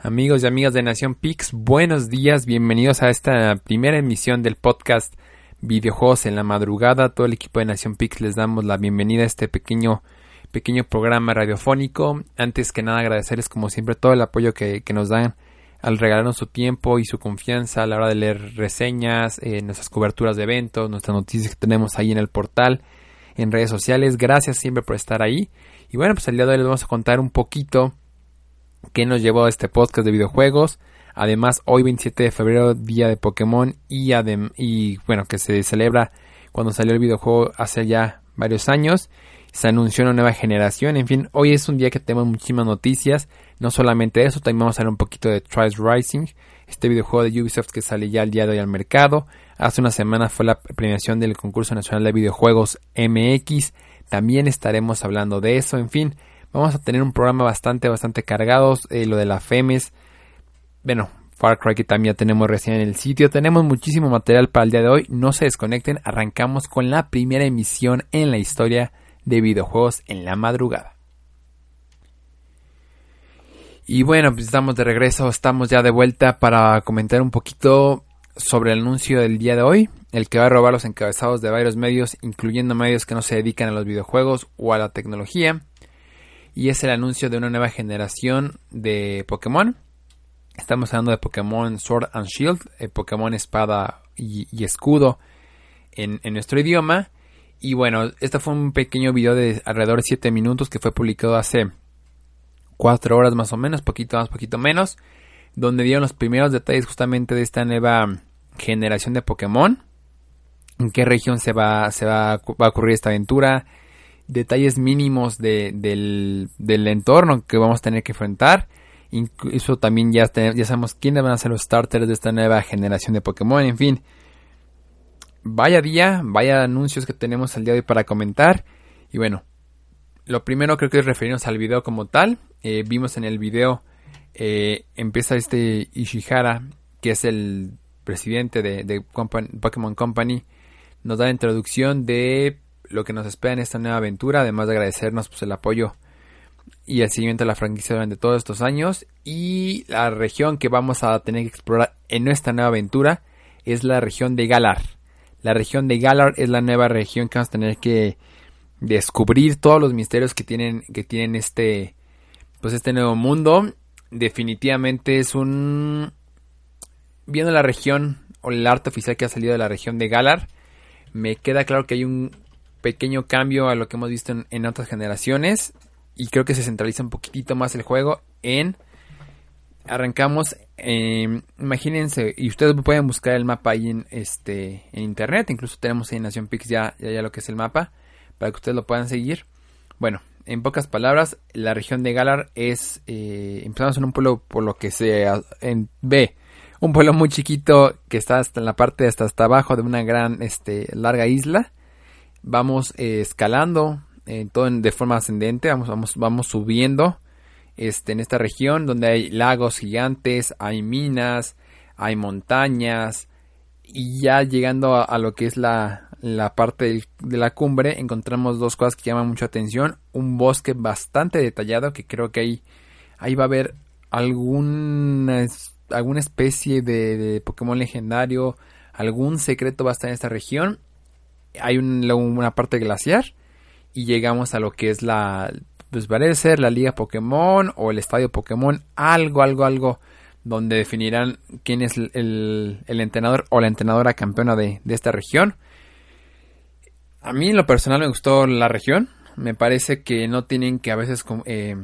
Amigos y amigas de Nación Pix, buenos días, bienvenidos a esta primera emisión del podcast Videojuegos en la madrugada. Todo el equipo de Nación Pix les damos la bienvenida a este pequeño pequeño programa radiofónico. Antes que nada agradecerles como siempre todo el apoyo que, nos dan al regalarnos su tiempo y su confianza a la hora de leer reseñas, eh, nuestras coberturas de eventos, nuestras noticias que tenemos ahí en el portal, en redes sociales. Gracias siempre por estar ahí. Y bueno, pues el día de hoy les vamos a contar un poquito que nos llevó a este podcast de videojuegos. Además, hoy 27 de febrero, día de Pokémon y, y bueno, que se celebra cuando salió el videojuego hace ya varios años. Se anunció una nueva generación. En fin, hoy es un día que tenemos muchísimas noticias. No solamente eso, también vamos a hablar un poquito de Trials Rising, este videojuego de Ubisoft que sale ya el día de hoy al mercado. Hace una semana fue la premiación del concurso nacional de videojuegos MX. También estaremos hablando de eso. En fin, Vamos a tener un programa bastante, bastante cargado. Eh, lo de la FEMES. Bueno, Far Cry que también ya tenemos recién en el sitio. Tenemos muchísimo material para el día de hoy. No se desconecten. Arrancamos con la primera emisión en la historia de videojuegos en la madrugada. Y bueno, pues estamos de regreso, estamos ya de vuelta para comentar un poquito sobre el anuncio del día de hoy, el que va a robar los encabezados de varios medios, incluyendo medios que no se dedican a los videojuegos o a la tecnología y es el anuncio de una nueva generación de Pokémon. Estamos hablando de Pokémon Sword and Shield, eh, Pokémon Espada y, Escudo en, nuestro idioma. Y bueno, este fue un pequeño video de alrededor de 7 minutos que fue publicado hace 4 horas más o menos, poquito más, poquito menos, donde dieron los primeros detalles justamente de esta nueva generación de Pokémon. En qué región se va, a ocurrir esta aventura detalles mínimos del, entorno que vamos a tener que enfrentar. Incluso también ya, ya sabemos quiénes van a ser los starters de esta nueva generación de Pokémon. En fin, vaya día, vaya anuncios que tenemos al día de hoy para comentar. Y bueno, lo primero creo que es referirnos al video como tal. Eh, vimos en el video, eh, empieza este Ishihara, que es el presidente de, de Pokémon Company, nos da la introducción de lo que nos espera en esta nueva aventura, además de agradecernos pues, el apoyo y el seguimiento de la franquicia durante todos estos años. Y la región que vamos a tener que explorar en nuestra nueva aventura es la región de Galar. La región de Galar es la nueva región que vamos a tener que descubrir todos los misterios que tienen, que tienen este, pues este nuevo mundo. Definitivamente es un, viendo la región o el arte oficial que ha salido de la región de Galar, me queda claro que hay un pequeño cambio a lo que hemos visto en, otras generaciones y creo que se centraliza un poquitito más el juego en arrancamos em, imagínense y ustedes pueden buscar el mapa ahí en este en internet incluso tenemos en Nación Pix ya, ya, lo que es el mapa para que ustedes lo puedan seguir. Bueno en pocas palabras la región de Galar es eh, empezamos en un pueblo por lo que se ve un pueblo muy chiquito que está hasta en la parte hasta hasta abajo de una gran este larga isla vamos eh, escalando eh, de forma ascendente, vamos, vamos, vamos subiendo este, en esta región donde hay lagos gigantes, hay minas, hay montañas y ya llegando a, lo que es la, la parte de, la cumbre encontramos dos cosas que llaman mucha atención, un bosque bastante detallado que creo que ahí, ahí va a haber alguna, alguna especie de, de Pokémon legendario, algún secreto va a estar en esta región hay una parte glaciar y llegamos a lo que es la, pues parece ser la liga Pokémon o el estadio Pokémon, algo, algo, algo donde definirán quién es el, entrenador o la entrenadora campeona de, esta región. A mí en lo personal me gustó la región, me parece que no tienen que a veces eh,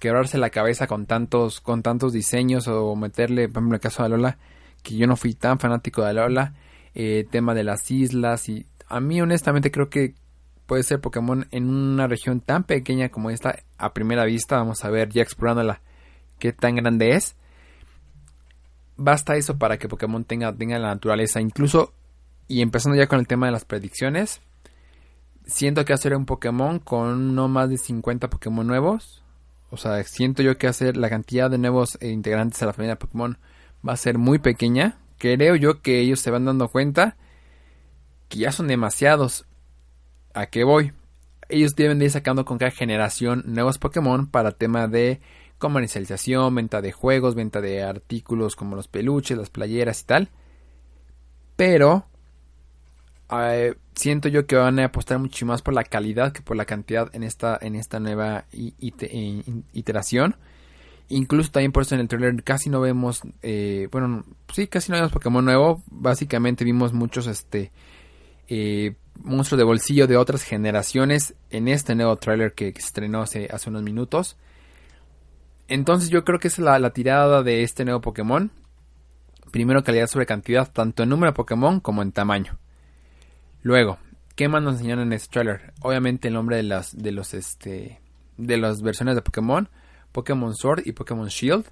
quebrarse la cabeza con tantos, con tantos diseños o meterle, por ejemplo, el caso de Lola, que yo no fui tan fanático de Lola, eh, tema de las islas y a mí honestamente creo que puede ser Pokémon en una región tan pequeña como esta a primera vista. Vamos a ver ya explorándola qué tan grande es. Basta eso para que Pokémon tenga, tenga la naturaleza. Incluso, y empezando ya con el tema de las predicciones, siento que hacer un Pokémon con no más de 50 Pokémon nuevos. O sea, siento yo que hacer la cantidad de nuevos integrantes a la familia Pokémon va a ser muy pequeña. Creo yo que ellos se van dando cuenta que ya son demasiados. ¿A qué voy? Ellos deben de ir sacando con cada generación nuevos Pokémon para tema de comercialización, venta de juegos, venta de artículos como los peluches, las playeras y tal. Pero eh, siento yo que van a apostar mucho más por la calidad que por la cantidad en esta, en esta nueva iteración. Incluso también por eso en el trailer casi no vemos, eh, bueno, sí, casi no vemos Pokémon nuevo. Básicamente vimos muchos este monstruos de bolsillo de otras generaciones en este nuevo trailer que, estrenó hace, hace unos minutos. Entonces yo creo que es la, la tirada de este nuevo Pokémon. Primero calidad sobre cantidad, tanto en número de Pokémon como en tamaño. Luego, ¿qué más nos enseñaron en este trailer? Obviamente el nombre de las de los este de las versiones de Pokémon, Pokémon Sword y Pokémon Shield.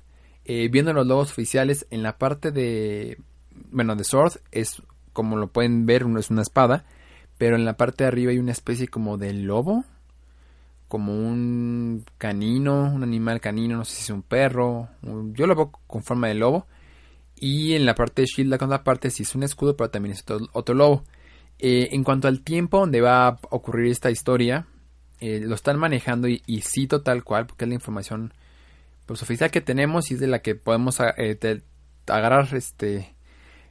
Eh, viendo los logos oficiales en la parte de bueno de Sword es como lo pueden ver es una espada, pero en la parte de arriba hay una especie como de lobo, como un canino, un animal canino, no sé si es un perro, yo lo veo con forma de lobo. Y en la parte de Shield, la contraparte, sí es un escudo, pero también es otro, lobo. Eh, en cuanto al tiempo donde va a ocurrir esta historia, eh, lo están manejando y, cito tal cual, porque es la información pues, oficial que tenemos y es de la que podemos eh, agarrar este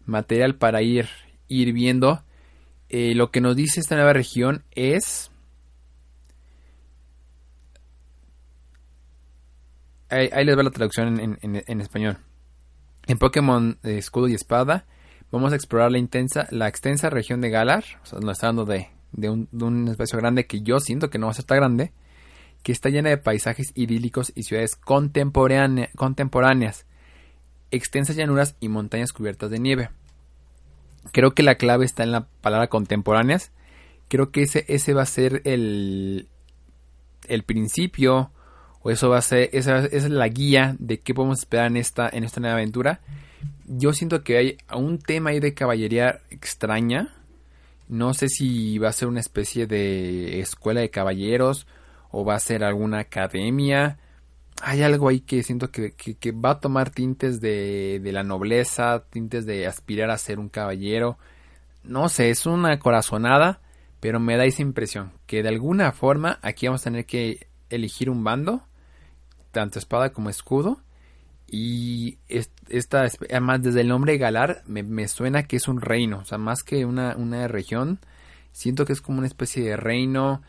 material para ir, ir viendo. lo que nos dice esta nueva región es ahí, les va la traducción en, español. En Pokémon Escudo y Espada vamos a explorar la intensa, la extensa región de Galar, nos está hablando de, un, espacio grande que yo siento que no va a ser tan grande, que está llena de paisajes idílicos y ciudades contemporáneas, extensas llanuras y montañas cubiertas de nieve. Creo que la clave está en la palabra contemporáneas. Creo que ese, ese va a ser el, el principio o eso va a ser, esa, es la guía de qué podemos esperar en esta, en esta nueva aventura. Yo siento que hay un tema ahí de caballería extraña. No sé si va a ser una especie de escuela de caballeros o va a ser alguna academia. Hay algo ahí que siento que, va a tomar tintes de, de la nobleza, tintes de aspirar a ser un caballero. No sé, es una corazonada, pero me da esa impresión que de alguna forma aquí vamos a tener que elegir un bando tanto espada como escudo. Y esta, además desde el nombre Galar, me, suena que es un reino, o sea, más que una, una región, siento que es como una especie de reino.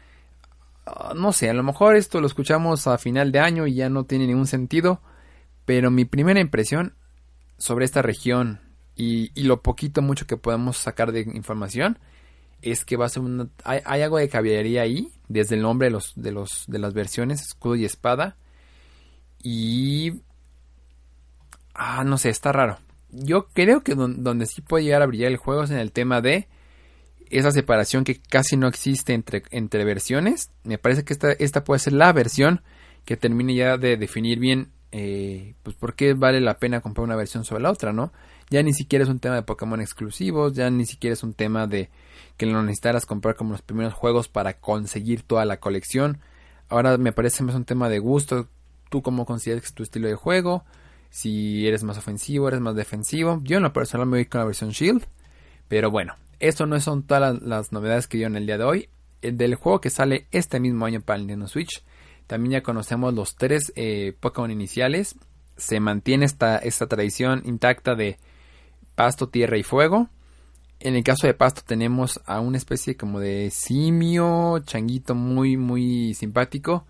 Ah, no sé, a lo mejor esto lo escuchamos a final de año y ya no tiene ningún sentido, pero mi primera impresión sobre esta región y, lo poquito mucho que podemos sacar de información es que va a ser una, hay, algo de caballería ahí, desde el nombre de los, de los, de las versiones, escudo y espada y... Ah, no sé, está raro. Yo creo que donde sí puede llegar a brillar el juego es en el tema de esa separación que casi no existe entre, entre versiones. Me parece que esta, esta puede ser la versión que termine ya de definir bien eh, pues por qué vale la pena comprar una versión sobre la otra, ¿no? Ya ni siquiera es un tema de Pokémon exclusivos, ya ni siquiera es un tema de que lo necesitaras comprar como los primeros juegos para conseguir toda la colección. Ahora me parece más un tema de gusto, tú cómo consideras tu estilo de juego, si eres más ofensivo, eres más defensivo. Yo en lo personal me voy con la versión Shield, pero bueno, esto no son todas las, novedades que en el día de hoy. El del juego que sale este mismo año para el Nintendo Switch, también ya conocemos los tres eh, Pokémon iniciales. Se mantiene esta, esta tradición intacta de pasto, tierra y fuego. En el caso de pasto tenemos a una especie como de simio, changuito muy muy simpático,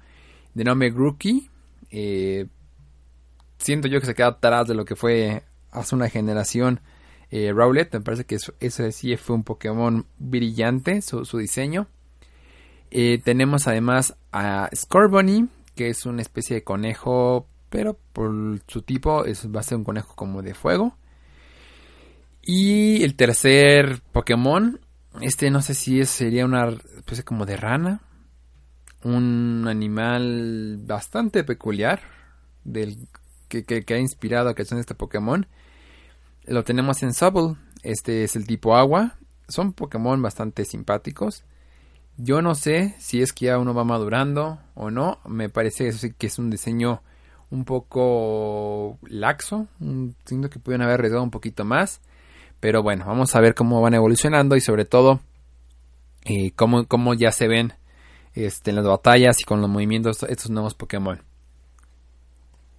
de nombre Grookey, eh, siento yo que se queda atrás de lo que fue hace una generación eh, Rowlet. Me parece que ese sí fue un Pokémon brillante, su, diseño. Eh, tenemos además a Scorbunny, que es una especie de conejo, pero por su tipo es, va a ser un conejo como de fuego. Y el tercer Pokémon, este no sé si sería una especie como de rana, un animal bastante peculiar del que, ha inspirado a creación de este Pokémon. Lo tenemos en Subble, este es el tipo agua. Son Pokémon bastante simpáticos. Yo no sé si es que ya uno va madurando o no. Me parece que es un diseño un poco laxo. Siento que pueden haber arriesgado un poquito más. Pero bueno, vamos a ver cómo van evolucionando y sobre todo eh, cómo, cómo ya se ven este, en las batallas y con los movimientos estos nuevos Pokémon.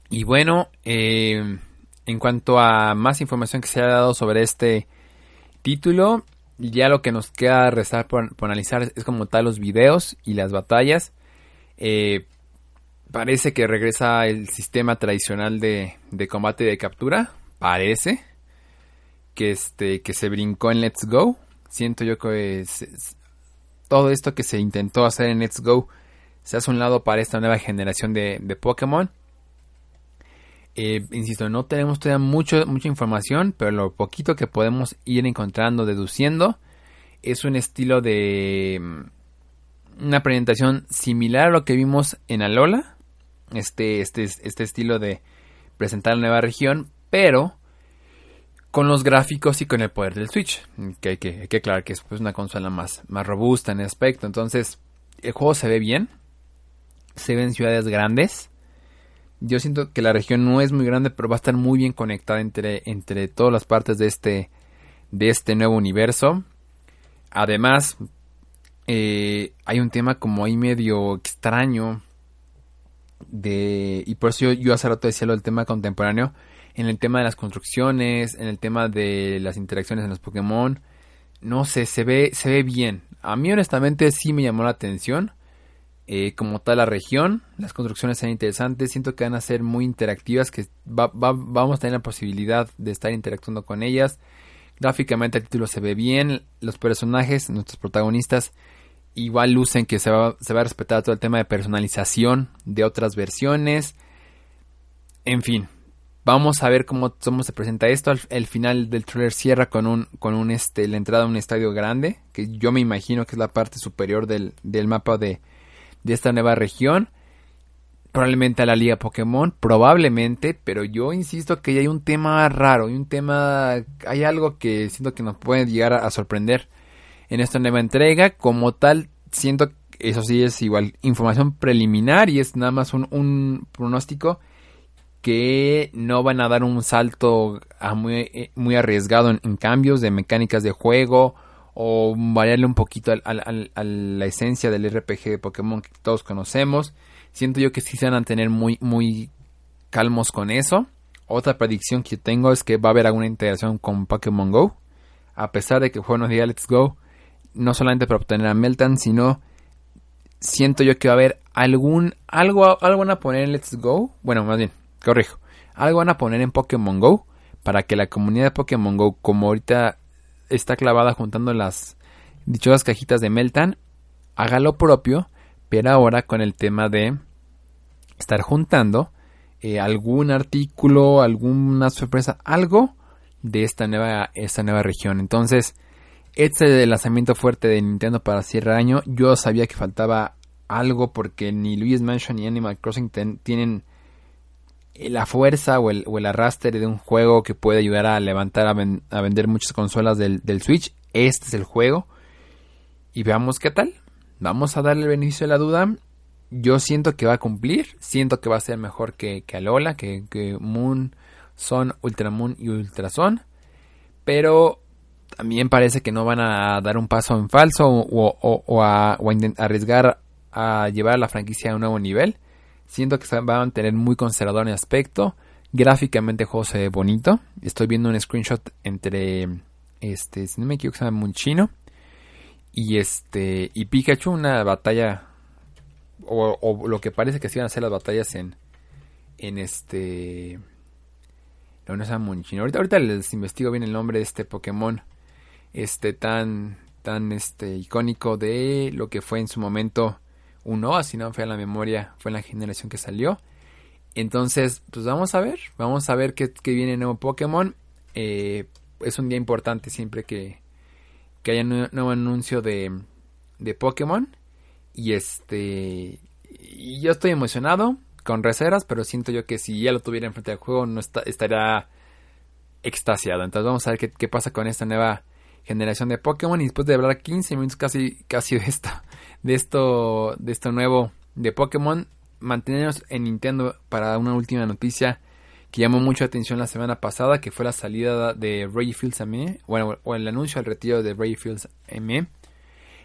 Y bueno, eh, en cuanto a más información que se ha dado sobre este título, ya lo que nos queda restar por, analizar es como tal los videos y las batallas. Eh, parece que regresa el sistema tradicional de, combate y de captura. Parece que este que se brincó en Let's Go. Siento yo que todo esto que se intentó hacer en Let's Go se hace un lado para esta nueva generación de, de Pokémon. Eh, insisto, no tenemos todavía mucho, mucha información, pero lo poquito que podemos ir encontrando, deduciendo, es un estilo de mm, una presentación similar a lo que vimos en Alola. Este, este, este estilo de presentar la nueva región, pero con los gráficos y con el poder del Switch. Que hay que, aclarar que es pues, una consola más, más robusta en aspecto. Entonces, el juego se ve bien. Se ve en ciudades grandes. Yo siento que la región no es muy grande, pero va a estar muy bien conectada entre, entre todas las partes de este, de este nuevo universo. Además, eh, hay un tema como ahí medio extraño. De, y por eso yo, yo hace rato decía lo del tema contemporáneo en el tema de las construcciones, en el tema de las interacciones en los Pokémon. No sé, se ve, se ve bien. A mí honestamente sí me llamó la atención. Eh, como tal la región, las construcciones son interesantes, siento que van a ser muy interactivas, que vamos a tener la posibilidad de estar interactuando con ellas. Gráficamente el título se ve bien, los personajes, nuestros protagonistas, igual lucen que se va, se va a respetar todo el tema de personalización de otras versiones. En fin, Vamos a ver cómo, se presenta esto. El final del trailer cierra con un, con un este, la entrada a un estadio grande, que yo me imagino que es la parte superior del, mapa de, de esta nueva región. Probablemente a la liga Pokémon, probablemente, pero yo insisto que hay un tema raro, hay un tema, hay algo que siento que nos puede llegar a, sorprender en esta nueva entrega. Como tal, siento eso sí es igual información preliminar y es nada más un, un pronóstico que no van a dar un salto muy, muy arriesgado en, cambios de mecánicas de juego o variarle un poquito a la esencia del RPG de Pokémon que todos conocemos. Siento yo que sí se van a tener muy, muy calmos con eso. Otra predicción que tengo es que va a haber alguna integración con Pokémon Go. A pesar de que el juego nos Let's Go, no solamente para obtener a Meltan, sino siento yo que va a haber algún algo algo van a poner en Let's Go. Bueno, más bien, corrijo, algo van a poner en Pokémon Go para que la comunidad de Pokémon Go, como ahorita está clavada juntando las dichosas cajitas de Meltan, haga lo propio, pero ahora con el tema de estar juntando eh, algún artículo, alguna sorpresa, algo de esta nueva, esta nueva región. Entonces, este lanzamiento fuerte de Nintendo para cierre año. Yo sabía que faltaba algo porque ni Luis Mansion ni Animal Crossing tienen la fuerza o el, o el, arrastre de un juego que puede ayudar a levantar a, vender muchas consolas del, Switch. Este es el juego. Y veamos qué tal. Vamos a darle el beneficio de la duda. Yo siento que va a cumplir. Siento que va a ser mejor que, que Alola, que, que Moon, Son, Ultramoon y Ultrason. Pero también parece que no van a dar un paso en falso o, o a arriesgar a llevar a la franquicia a un nuevo nivel. Siento que se va a mantener muy conservador en aspecto. Gráficamente el juego se ve bonito. Estoy viendo un screenshot entre este, si no me equivoco, se llama Munchino y este y Pikachu una batalla o, lo que parece que se iban a hacer las batallas en en este no, no es Munchino. Ahorita, ahorita les investigo bien el nombre de este Pokémon este tan tan este icónico de lo que fue en su momento uno, así no fue a la memoria, fue en la generación que salió. Entonces, pues vamos a ver, vamos a ver qué, viene nuevo Pokémon. Eh, es un día importante siempre que, que haya un nuevo anuncio de, de Pokémon. Y este, y yo estoy emocionado, con reservas, pero siento yo que si ya lo tuviera enfrente del juego no estaría extasiado. Entonces vamos a ver qué, qué pasa con esta nueva generación de Pokémon. Y después de hablar 15 minutos casi, casi de esto, de esto, de esto nuevo de Pokémon, mantenernos en Nintendo para una última noticia que llamó mucho la atención la semana pasada, que fue la salida de Ray Fields ME, bueno, o el anuncio al retiro de Ray Fields ME,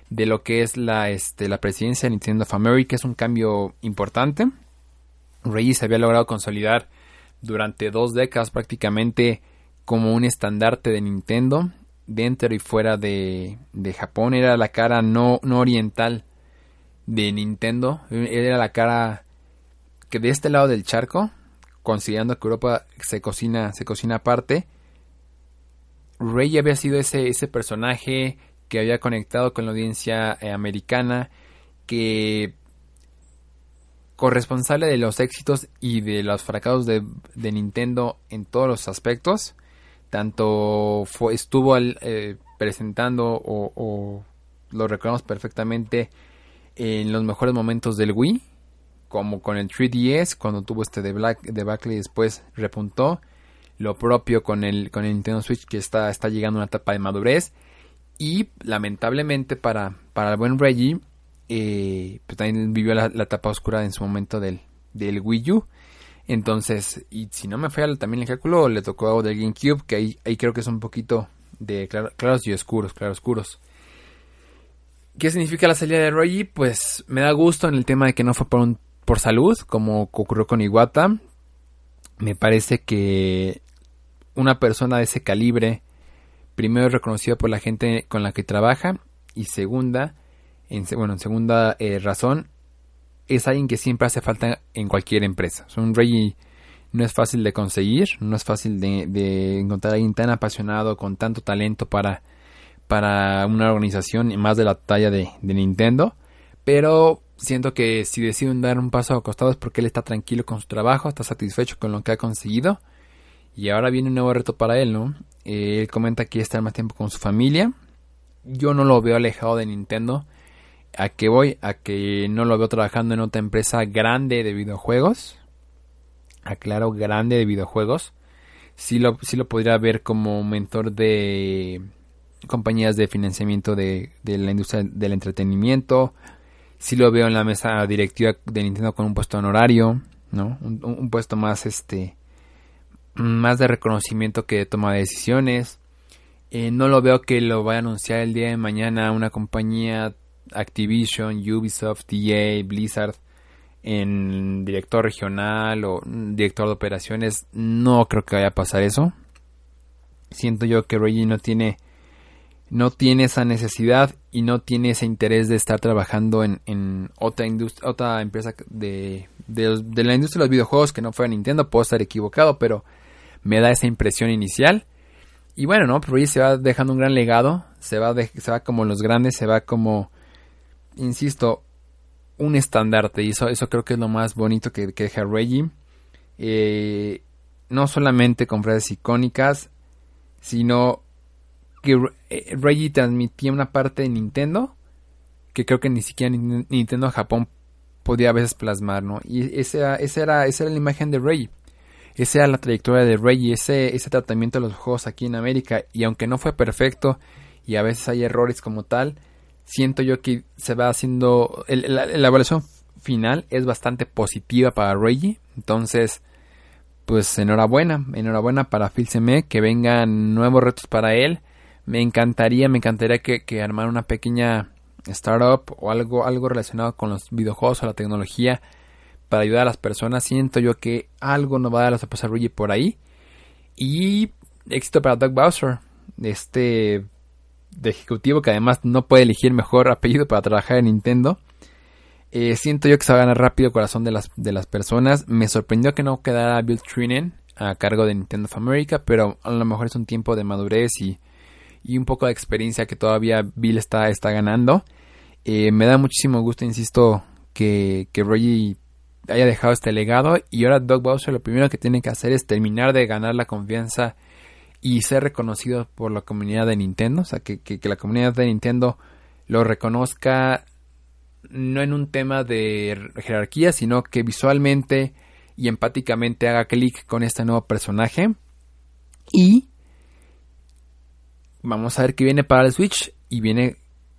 de lo que es la, este, la presidencia de Nintendo of America, es un cambio importante. Reggie se había logrado consolidar durante dos décadas prácticamente como un estandarte de Nintendo dentro y fuera de, de Japón. Era la cara no, no oriental de Nintendo. Era la cara que de este lado del charco, considerando que Europa se cocina, se cocina aparte, Rey había sido ese, ese personaje que había conectado con la audiencia eh, americana, que corresponsable de los éxitos y de los fracasos de, Nintendo en todos los aspectos. Tanto estuvo eh, presentando o, lo recordamos perfectamente en los mejores momentos del Wii, como con el 3DS, cuando tuvo este de Black, debacle y después repuntó. Lo propio con el, con el Nintendo Switch que está, está llegando a una etapa de madurez. Y lamentablemente para, para el buen Reggie, eh, pues también vivió la, etapa oscura en su momento del, del Wii U. Entonces, y si no me falla también el cálculo, le tocó algo del GameCube, que ahí, creo que es un poquito de claros y oscuros, claros oscuros. ¿Qué significa la salida de Reggie? Pues me da gusto en el tema de que no fue por, un, por salud, como ocurrió con Iwata. Me parece que una persona de ese calibre, primero es reconocida por la gente con la que trabaja y segunda, en, bueno, en segunda eh, razón, es alguien que siempre hace falta en cualquier empresa. un Reggie no es fácil de conseguir, no es fácil de, encontrar a alguien tan apasionado, con tanto talento para, para una organización más de la talla de, Nintendo. Pero siento que si deciden dar un paso a costado es porque él está tranquilo con su trabajo, está satisfecho con lo que ha conseguido. Y ahora viene un nuevo reto para él, ¿no? Eh, él comenta que estar más tiempo con su familia. Yo no lo veo alejado de Nintendo. ¿A qué voy? A que no lo veo trabajando en otra empresa grande de videojuegos. Aclaro, grande de videojuegos. Sí lo, sí lo podría ver como mentor de compañías de financiamiento de, de la industria del entretenimiento sí lo veo en la mesa directiva de Nintendo con un puesto honorario, ¿no? Un, puesto más este más de reconocimiento que de toma de decisiones. Eh, no lo veo que lo vaya a anunciar el día de mañana una compañía Activision, Ubisoft, EA, Blizzard en director regional o director de operaciones. No creo que vaya a pasar eso. Siento yo que Reggie no tiene no tiene esa necesidad y no tiene ese interés de estar trabajando en, otra industria, otra empresa de, de, la industria de los videojuegos que no fuera Nintendo. Puedo estar equivocado, pero me da esa impresión inicial. Y bueno, ¿no? Reggie se va dejando un gran legado. Se va, se va como los grandes, se va como, insisto, un estandarte. Y eso, eso creo que es lo más bonito que, que deja Reggie. Eh, no solamente con frases icónicas, sino que eh, Reggie transmitía una parte de Nintendo que creo que ni siquiera Nintendo Japón podía a veces plasmar, ¿no? Y esa, esa, era, esa era la imagen de Reggie. Esa era la trayectoria de Reggie, ese, ese tratamiento de los juegos aquí en América. Y aunque no fue perfecto y a veces hay errores como tal, siento yo que se va haciendo... la, evaluación final es bastante positiva para Reggie. Entonces, pues enhorabuena, enhorabuena para Phil Seme, que vengan nuevos retos para él me encantaría, me encantaría que, que armar una pequeña startup o algo, algo relacionado con los videojuegos o la tecnología para ayudar a las personas. Siento yo que algo nos va a dar a pasar Luigi por ahí. Y éxito para Doug Bowser, este de ejecutivo que además no puede elegir mejor apellido para trabajar en Nintendo. Eh, siento yo que se va a ganar rápido el corazón de las, de las personas. Me sorprendió que no quedara Bill Trinen a cargo de Nintendo of America, pero a lo mejor es un tiempo de madurez y y un poco de experiencia que todavía Bill está, está ganando. Eh, me da muchísimo gusto, insisto, que, que haya dejado este legado y ahora Doug Bowser lo primero que tiene que hacer es terminar de ganar la confianza y ser reconocido por la comunidad de Nintendo, o sea, que, que, la comunidad de Nintendo lo reconozca no en un tema de jerarquía, sino que visualmente y empáticamente haga clic con este nuevo personaje y vamos a ver qué viene para el Switch y viene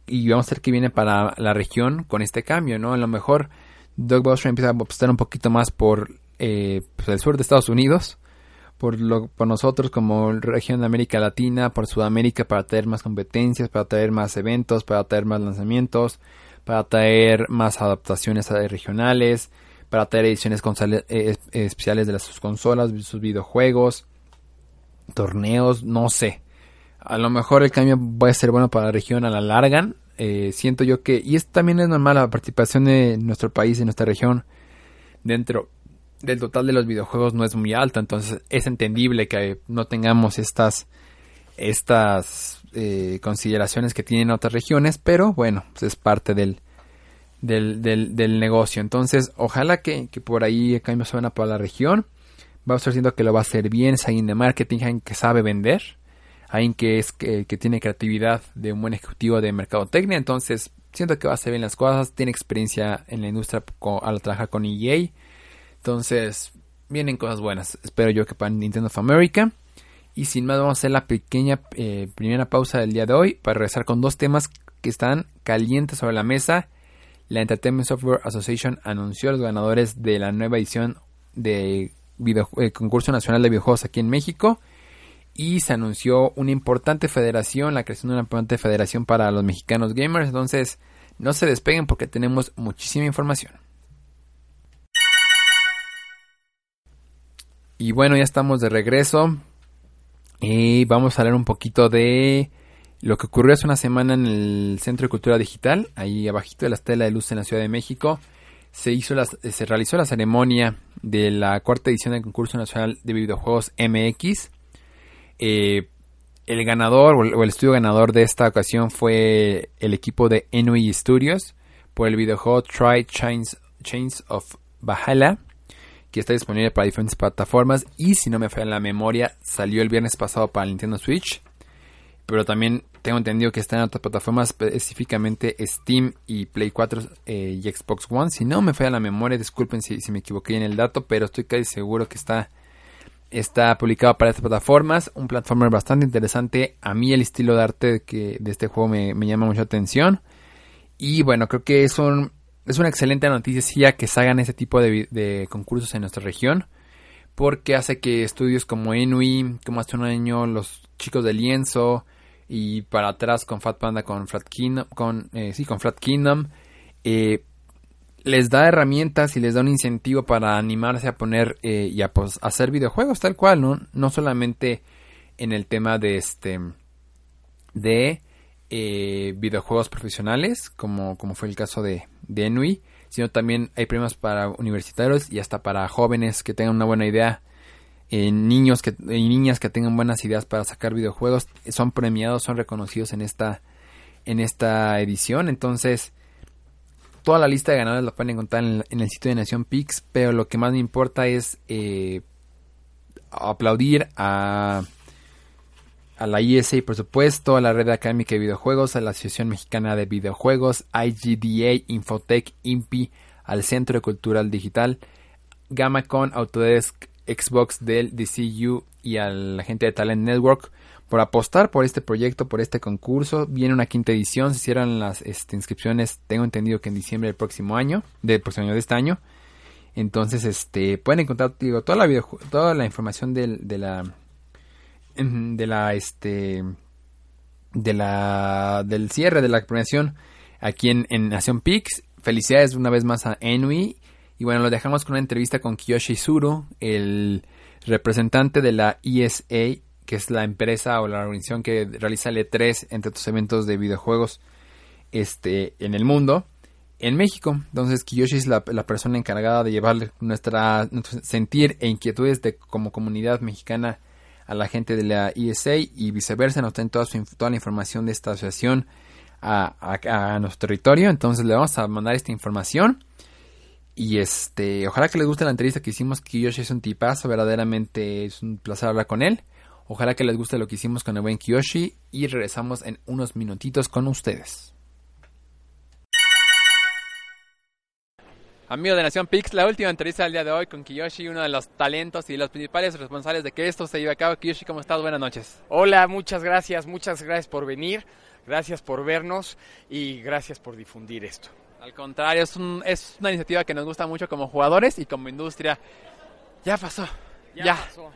y vamos a ver qué viene para la región con este cambio, ¿no? A lo mejor Doug Bowser empieza a apostar un poquito más por eh, pues, el sur de Estados Unidos, por, lo, por nosotros como región de América Latina, por Sudamérica para traer más competencias, para traer más eventos, para traer más lanzamientos, para traer más adaptaciones regionales, para traer ediciones eh, especiales de las, sus consolas, sus videojuegos, torneos, no sé. A lo mejor el cambio puede ser bueno para la región a la larga. Eh, siento yo que, y esto también es normal, la participación de nuestro país, y nuestra región, dentro del total de los videojuegos no es muy alta, entonces es entendible que no tengamos estas, estas eh, consideraciones que tienen otras regiones, pero bueno, pues es parte del, del, del, negocio. Entonces, ojalá que, por ahí el cambio suena para la región. Va a estar diciendo que lo va a hacer bien, es alguien de marketing, alguien que sabe vender, alguien que es que, tiene creatividad de un buen ejecutivo de mercadotecnia, entonces siento que va a hacer bien las cosas, tiene experiencia en la industria al trabajar con EA, entonces vienen cosas buenas, espero yo que para Nintendo of America. Y sin más vamos a hacer la pequeña eh, primera pausa del día de hoy para regresar con dos temas que están calientes sobre la mesa la Entertainment Software Association anunció a los ganadores de la nueva edición de eh, concurso nacional de videojuegos aquí en México y se anunció una importante federación, la creación de una importante federación para los mexicanos gamers, entonces no se despeguen porque tenemos muchísima información. Y bueno, ya estamos de regreso. Y vamos a hablar un poquito de lo que ocurrió hace una semana en el Centro de Cultura Digital, ahí abajito de la estela de luz en la Ciudad de México, se, hizo se realizó la ceremonia de la cuarta edición del concurso nacional de videojuegos MX. Eh, el ganador o el, estudio ganador de esta ocasión fue el equipo de Enui Studios por el videojuego Try Chains, Chains of Valhalla que está disponible para diferentes plataformas y si no me falla la memoria salió el viernes pasado para Nintendo Switch pero también tengo entendido que está en otras plataformas, específicamente Steam y Play 4 eh, y Xbox One. Si no me falla la memoria, disculpen si, me equivoqué en el dato, pero estoy casi seguro que está, está publicado para estas plataformas. Un platformer bastante interesante. A mí el estilo de arte de, que, de este juego me, llama mucha atención. Y bueno, creo que es, un, es una excelente noticia que se hagan ese tipo de, concursos en nuestra región porque hace que estudios como Enui, como hace un año los chicos de Lienzo, y para atrás con Fat Panda con Flat Kingdom, con, eh, sí, con Flat Kingdom, eh, les da herramientas y les da un incentivo para animarse a poner eh, y a pues, hacer videojuegos tal cual, ¿no? No solamente en el tema de este de videojuegos profesionales, como, como fue el caso de, de Enui, sino también hay premios para universitarios y hasta para jóvenes que tengan una buena idea niños que, y niñas que tengan buenas ideas para sacar videojuegos son premiados, son reconocidos en esta, en esta edición. Entonces, toda la lista de ganadores la pueden encontrar en, el sitio de Nación Pix, pero lo que más me importa es eh, aplaudir a, a la ISA, por supuesto, a la Red Académica de Videojuegos, a la Asociación Mexicana de Videojuegos, IGDA, Infotech, INPI, al Centro Cultural Digital, GamaCon, Autodesk, Xbox, Dell, DCU y a la gente de Talent Network por apostar por este proyecto, por este concurso. Viene una quinta edición, se cierran las este, inscripciones, tengo entendido que en diciembre del próximo año, del próximo año de este año. Entonces, este, pueden encontrar, digo, toda la toda la información del, de la, de la, este, de la, del cierre de la premiación aquí en, en Nación Pix. Felicidades una vez más a Enui y bueno, lo dejamos con una entrevista con Kiyoshi Suru, el representante de la ESA, que es la empresa o la organización que realiza el E3 entre otros eventos de videojuegos este, en el mundo, en México. Entonces Kiyoshi es la, persona encargada de llevarle nuestra, nuestro sentir e inquietudes de como comunidad mexicana a la gente de la ESA y viceversa. Nos traen toda, toda la información de esta asociación a, a, nuestro territorio. Entonces le vamos a mandar esta información. Y este, ojalá que les guste la entrevista que hicimos. Kiyoshi es un tipazo, verdaderamente es un placer hablar con él. Ojalá que les guste lo que hicimos con el buen Kiyoshi y regresamos en unos minutitos con ustedes. Amigo de Nación Pix, la última entrevista del día de hoy con Kiyoshi, uno de los talentos y los principales responsables de que esto se lleve a cabo. Kiyoshi, ¿cómo estás? Buenas noches. Hola, muchas gracias, muchas gracias por venir, gracias por vernos y gracias por difundir esto. Al contrario, es, es una iniciativa que nos gusta mucho como jugadores y como industria. Ya pasó. Ya, pasó.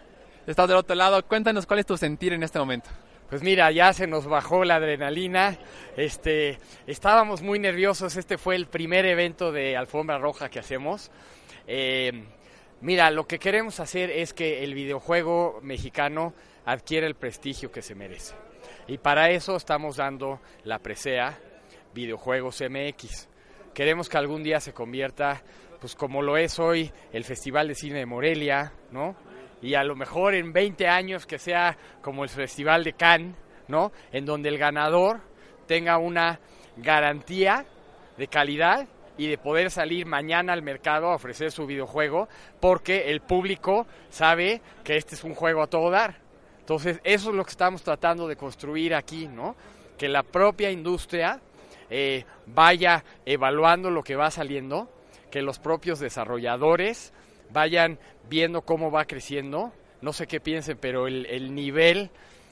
Estás del otro lado. Cuéntanos cuál es tu sentir en este momento. Pues mira, ya se nos bajó la adrenalina. Este, estábamos muy nerviosos. Este fue el primer evento de alfombra roja que hacemos. Eh, mira, lo que queremos hacer es que el videojuego mexicano adquiera el prestigio que se merece. Y para eso estamos dando la presea Videojuegos MX. Queremos que algún día se convierta, pues como lo es hoy, el Festival de Cine de Morelia, ¿no? Y a lo mejor en 20 años que sea como el Festival de Cannes, ¿no? En donde el ganador tenga una garantía de calidad y de poder salir mañana al mercado a ofrecer su videojuego porque el público sabe que este es un juego a todo dar. Entonces, eso es lo que estamos tratando de construir aquí, ¿no? Que la propia industria eh, vaya evaluando lo que va saliendo, que los propios desarrolladores vayan viendo cómo va creciendo. No sé qué piensen, pero el, el nivel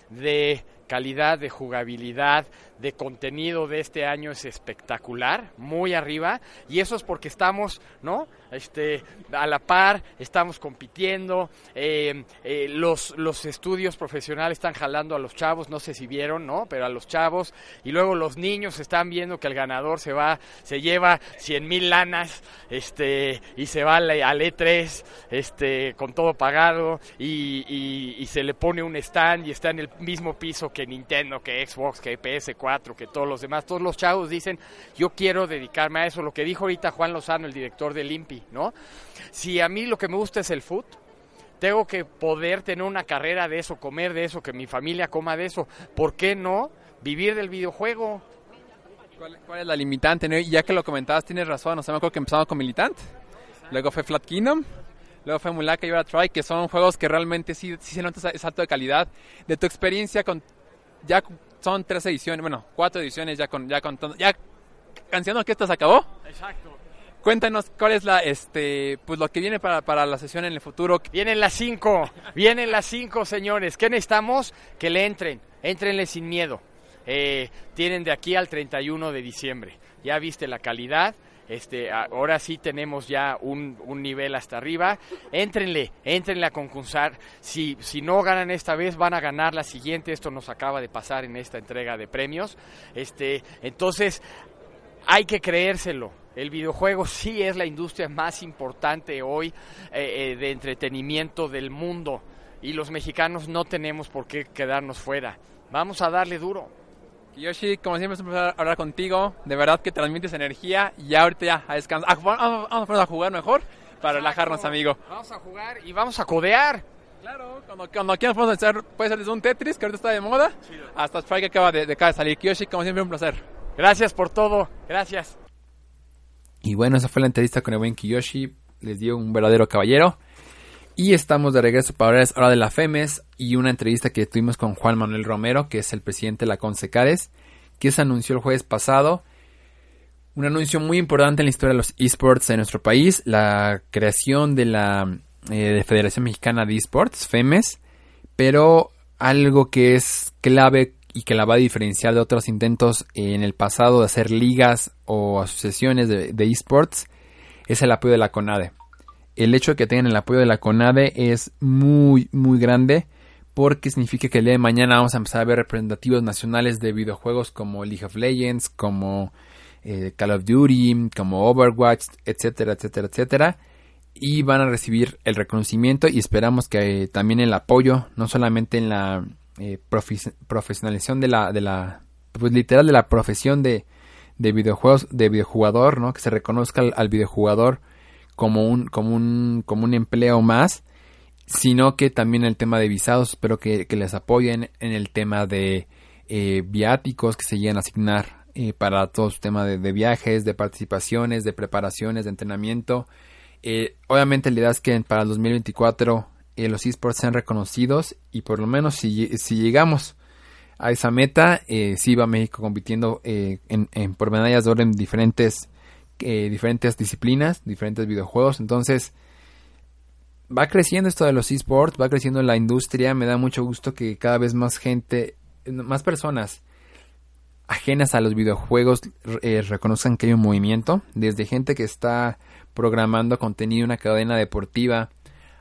de calidad, de jugabilidad, de contenido de este año es espectacular, muy arriba, y eso es porque estamos, ¿no? Este, a la par, estamos compitiendo, eh, eh, los, los estudios profesionales están jalando a los chavos, no sé si vieron, ¿no? Pero a los chavos, y luego los niños están viendo que el ganador se va, se lleva 100 mil lanas, este, y se va al, E3, este, con todo pagado, y, se le pone un stand y está en el mismo piso que Nintendo, que Xbox, que PS4, que todos los demás, todos los chavos dicen, yo quiero dedicarme a eso, lo que dijo ahorita Juan Lozano, el director del INPI, ¿no? Si a mí lo que me gusta es el food, tengo que poder tener una carrera de eso, comer de eso, que mi familia coma de eso, ¿por qué no vivir del videojuego? ¿Cuál, cuál es la limitante? ¿no? Y ya que lo comentabas, tienes razón, o sea, me acuerdo que empezamos con Militant, luego fue Flat Kingdom, luego fue Mulaka y ahora Try, que son juegos que realmente sí, sí se nota ese salto de calidad. De tu experiencia con ya son tres ediciones, bueno, cuatro ediciones ya con ya con ya canción que esto se acabó. Exacto. Cuéntanos cuál es la este pues lo que viene para, para la sesión en el futuro. Vienen las cinco, vienen las cinco, señores. ¿Qué necesitamos? Que le entren, entrenle sin miedo. Eh, tienen de aquí al 31 de diciembre. Ya viste la calidad, este, ahora sí tenemos ya un, un, nivel hasta arriba. Éntrenle, éntrenle a concursar. Si, si no ganan esta vez, van a ganar la siguiente. Esto nos acaba de pasar en esta entrega de premios. Este, entonces, hay que creérselo. El videojuego sí es la industria más importante hoy eh, eh, de entretenimiento del mundo. Y los mexicanos no tenemos por qué quedarnos fuera. Vamos a darle duro. Yoshi, como siempre es un placer hablar contigo. De verdad que transmites energía y ahorita ya a descansar. A, vamos, vamos a jugar mejor para Exacto. relajarnos, amigo. Vamos a jugar y vamos a codear. Claro, cuando, cuando quieras podemos hacer, puede ser desde un Tetris, que ahorita está de moda, sí, hasta Strike que acaba de, de, de salir. Kiyoshi, como siempre, un placer. Gracias por todo. Gracias. Y bueno, esa fue la entrevista con el buen Kiyoshi. Les dio un verdadero caballero. Y estamos de regreso para hablar ahora de la FEMES y una entrevista que tuvimos con Juan Manuel Romero, que es el presidente de la Consecades, que se anunció el jueves pasado. Un anuncio muy importante en la historia de los esports en nuestro país, la creación de la eh, de Federación Mexicana de Esports, FEMES, pero algo que es clave y que la va a diferenciar de otros intentos en el pasado de hacer ligas o asociaciones de esports es el apoyo de la CONADE el hecho de que tengan el apoyo de la CONADE es muy, muy grande porque significa que el día de mañana vamos a empezar a ver representativos nacionales de videojuegos como League of Legends, como eh, Call of Duty, como Overwatch, etcétera, etcétera, etcétera. Y van a recibir el reconocimiento y esperamos que eh, también el apoyo, no solamente en la eh, profesionalización de la, de la, pues literal de la profesión de, de videojuegos, de videojugador, ¿no? Que se reconozca al, al videojugador como un, como un, como un empleo más, sino que también el tema de visados, espero que, que les apoyen en el tema de eh, viáticos que se lleguen a asignar eh, para todo su tema de, de, viajes, de participaciones, de preparaciones, de entrenamiento. Eh, obviamente la idea es que para el 2024 eh, los esports sean reconocidos y por lo menos si, si llegamos a esa meta, eh, sí va México compitiendo en, en, por medallas de oro en diferentes eh, diferentes disciplinas, diferentes videojuegos. Entonces, va creciendo esto de los esports, va creciendo la industria. Me da mucho gusto que cada vez más gente, más personas ajenas a los videojuegos eh, reconozcan que hay un movimiento. Desde gente que está programando contenido en una cadena deportiva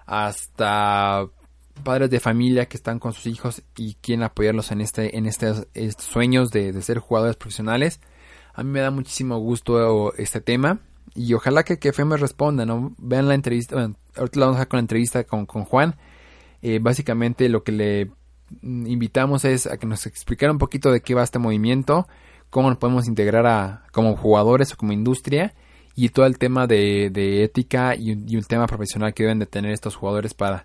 hasta padres de familia que están con sus hijos y quieren apoyarlos en este en estos, sueños de ser jugadores profesionales a mí me da muchísimo gusto este tema. y ojalá que, que me responda, ¿no? Vean la entrevista, bueno, ahorita la vamos a dejar con la entrevista con, con Juan. Eh, básicamente lo que le invitamos es a que nos explicara un poquito de qué va este movimiento, cómo nos podemos integrar a, como jugadores o como industria y todo el tema de, ética y, y, un tema profesional que deben de tener estos jugadores para,